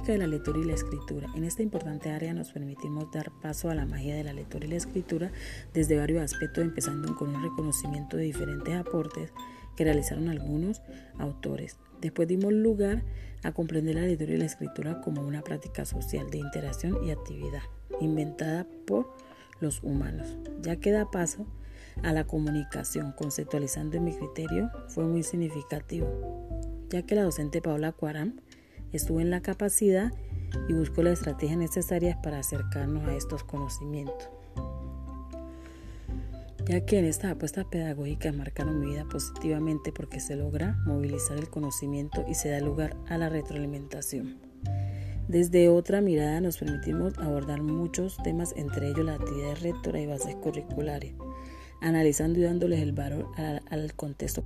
de la lectura y la escritura. En esta importante área nos permitimos dar paso a la magia de la lectura y la escritura desde varios aspectos, empezando con un reconocimiento de diferentes aportes que realizaron algunos autores. Después dimos lugar a comprender la lectura y la escritura como una práctica social de interacción y actividad, inventada por los humanos, ya que da paso a la comunicación, conceptualizando en mi criterio, fue muy significativo, ya que la docente Paula Cuaram estuvo en la capacidad y buscó las estrategias necesarias para acercarnos a estos conocimientos ya que en estas apuestas pedagógicas marcaron mi vida positivamente porque se logra movilizar el conocimiento y se da lugar a la retroalimentación. Desde otra mirada nos permitimos abordar muchos temas, entre ellos la actividad rectora y bases curriculares, analizando y dándoles el valor al, al contexto.